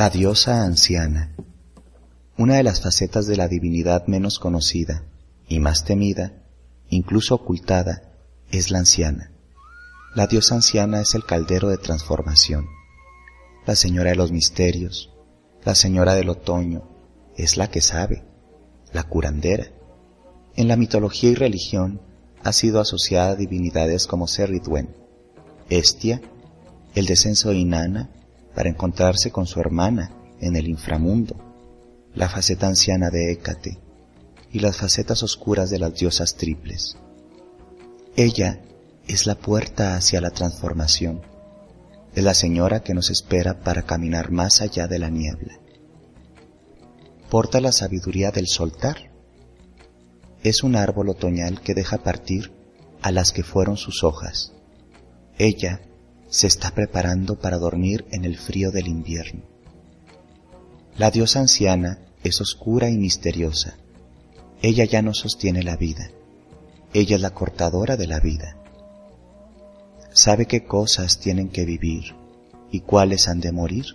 La diosa anciana. Una de las facetas de la divinidad menos conocida y más temida, incluso ocultada, es la anciana. La diosa anciana es el caldero de transformación, la señora de los misterios, la señora del otoño, es la que sabe, la curandera. En la mitología y religión ha sido asociada a divinidades como Serridwen, Estia, el descenso de Inanna, para encontrarse con su hermana en el inframundo, la faceta anciana de Hécate y las facetas oscuras de las diosas triples. Ella es la puerta hacia la transformación, es la señora que nos espera para caminar más allá de la niebla. Porta la sabiduría del soltar. Es un árbol otoñal que deja partir a las que fueron sus hojas. Ella se está preparando para dormir en el frío del invierno. La diosa anciana es oscura y misteriosa. Ella ya no sostiene la vida. Ella es la cortadora de la vida. Sabe qué cosas tienen que vivir y cuáles han de morir.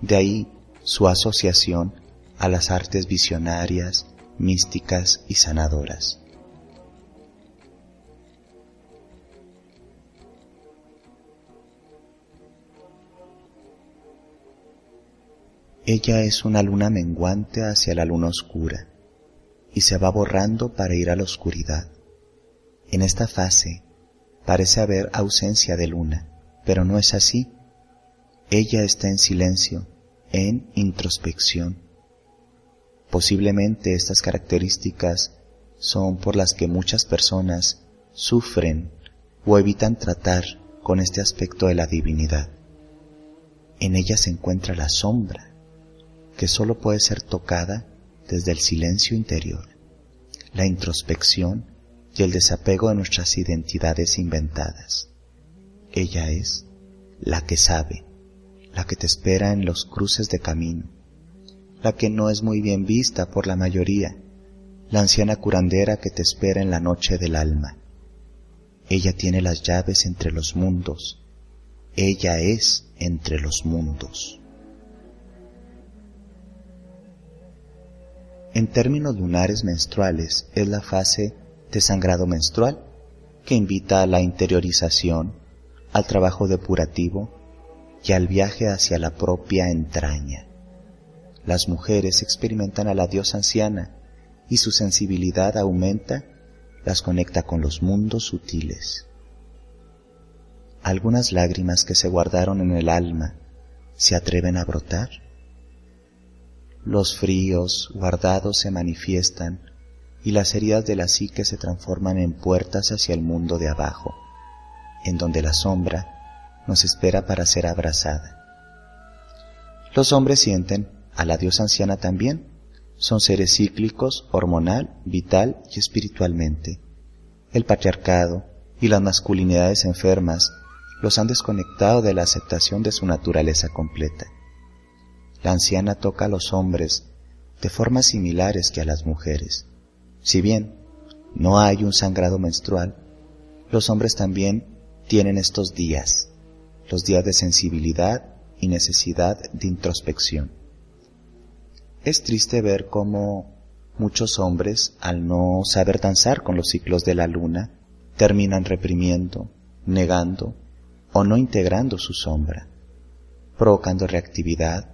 De ahí su asociación a las artes visionarias, místicas y sanadoras. Ella es una luna menguante hacia la luna oscura y se va borrando para ir a la oscuridad. En esta fase parece haber ausencia de luna, pero no es así. Ella está en silencio, en introspección. Posiblemente estas características son por las que muchas personas sufren o evitan tratar con este aspecto de la divinidad. En ella se encuentra la sombra, que sólo puede ser tocada desde el silencio interior, la introspección y el desapego de nuestras identidades inventadas. Ella es la que sabe, la que te espera en los cruces de camino, la que no es muy bien vista por la mayoría, la anciana curandera que te espera en la noche del alma. Ella tiene las llaves entre los mundos, ella es entre los mundos. En términos lunares menstruales es la fase de sangrado menstrual que invita a la interiorización, al trabajo depurativo y al viaje hacia la propia entraña. Las mujeres experimentan a la diosa anciana y su sensibilidad aumenta, las conecta con los mundos sutiles. Algunas lágrimas que se guardaron en el alma se atreven a brotar. Los fríos guardados se manifiestan y las heridas de la psique se transforman en puertas hacia el mundo de abajo, en donde la sombra nos espera para ser abrazada. Los hombres sienten a la diosa anciana también, son seres cíclicos, hormonal, vital y espiritualmente. El patriarcado y las masculinidades enfermas los han desconectado de la aceptación de su naturaleza completa. La anciana toca a los hombres de formas similares que a las mujeres. Si bien no hay un sangrado menstrual, los hombres también tienen estos días, los días de sensibilidad y necesidad de introspección. Es triste ver cómo Muchos hombres, al no saber danzar con los ciclos de la luna, terminan reprimiendo, negando o no integrando su sombra, provocando reactividad,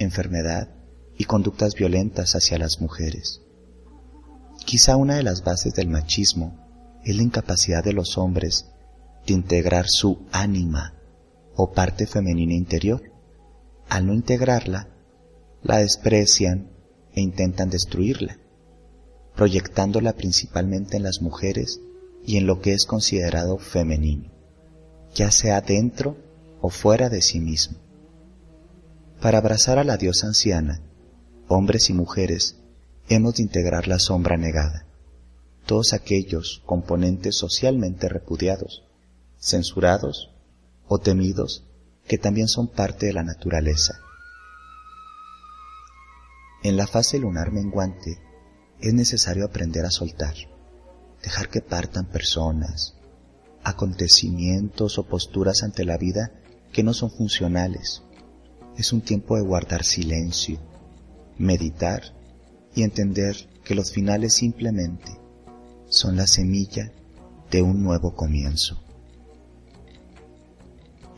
enfermedad y conductas violentas hacia las mujeres. Quizá una de las bases del machismo es la incapacidad de los hombres de integrar su ánima o parte femenina interior. Al no integrarla, la desprecian e intentan destruirla, proyectándola principalmente en las mujeres y en lo que es considerado femenino, ya sea dentro o fuera de sí mismo. Para abrazar a la diosa anciana, hombres y mujeres hemos de integrar la sombra negada, todos aquellos componentes socialmente repudiados, censurados o temidos que también son parte de la naturaleza. En la fase lunar menguante es necesario aprender a soltar, dejar que partan personas, acontecimientos o posturas ante la vida que no son funcionales. Es un tiempo de guardar silencio, meditar y entender que los finales simplemente son la semilla de un nuevo comienzo.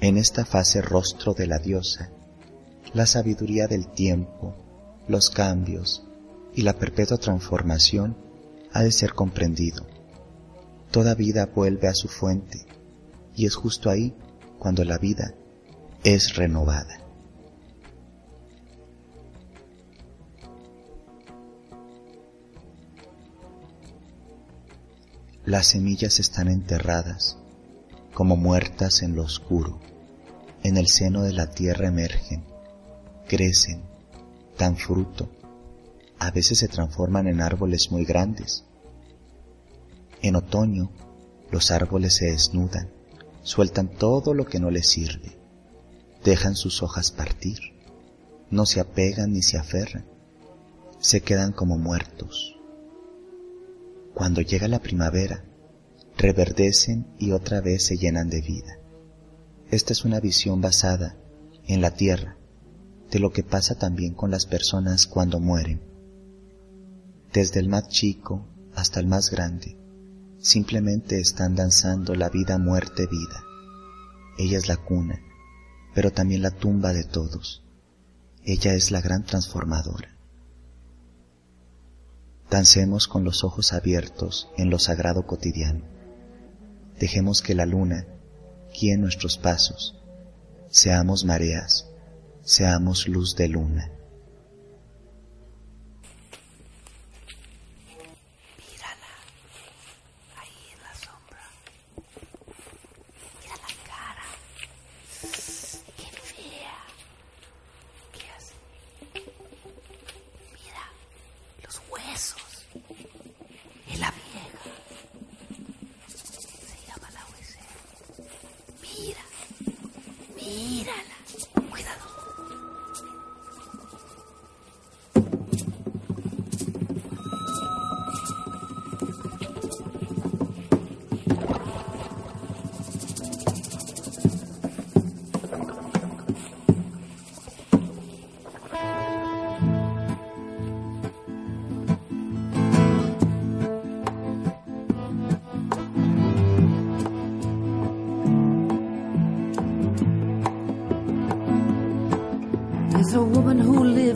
En esta fase rostro de la diosa, la sabiduría del tiempo, los cambios y la perpetua transformación ha de ser comprendido. Toda vida vuelve a su fuente y es justo ahí cuando la vida es renovada. Las semillas están enterradas, como muertas en lo oscuro. En el seno de la tierra emergen, crecen, dan fruto. A veces se transforman en árboles muy grandes. En otoño, los árboles se desnudan, sueltan todo lo que no les sirve, dejan sus hojas partir, no se apegan ni se aferran, se quedan como muertos cuando llega la primavera, reverdecen y otra vez se llenan de vida. Esta es una visión basada en la tierra de lo que pasa también con las personas cuando mueren. Desde el más chico hasta el más grande, simplemente están danzando la vida, muerte, vida. Ella es la cuna, pero también la tumba de todos. Ella es la gran transformadora. Dancemos con los ojos abiertos en lo sagrado cotidiano. Dejemos que la luna guíe nuestros pasos. Seamos mareas, seamos luz de luna. Mírala. Ahí en la sombra. Mira la cara. Qué fea. ¿Qué hace? Mira los huesos. Es la vieja. Se llama la huesera. Mira. Mírala.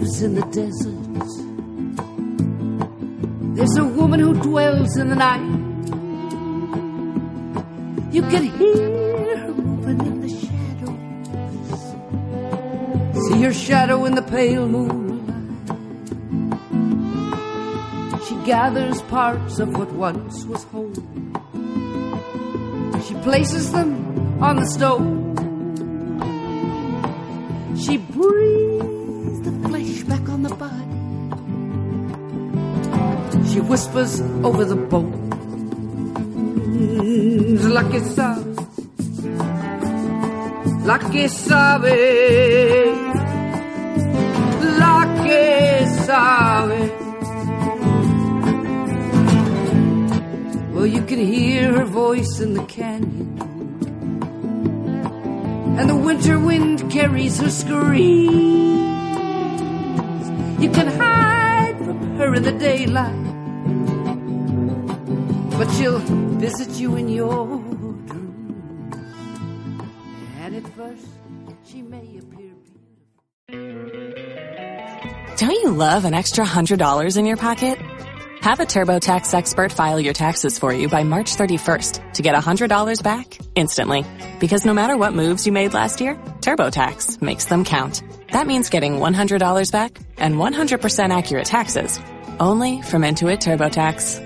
Lives in the desert. There's a woman who dwells in the night. You can hear her moving in the shadows. See her shadow in the pale moonlight. She gathers parts of what once was whole. She places them on the stove. She breathes She whispers over the bones. Mm, la que sabe, la que sabe, la que sabe. Well, you can hear her voice in the canyon and the winter wind carries her screams. You can hide from her in the daylight. But she'll visit you in your dreams. And at first, she may appear Don't you love an extra $100 in your pocket? Have a TurboTax expert file your taxes for you by March 31st to get $100 back instantly. Because no matter what moves you made last year, TurboTax makes them count. That means getting $100 back and 100% accurate taxes only from Intuit TurboTax.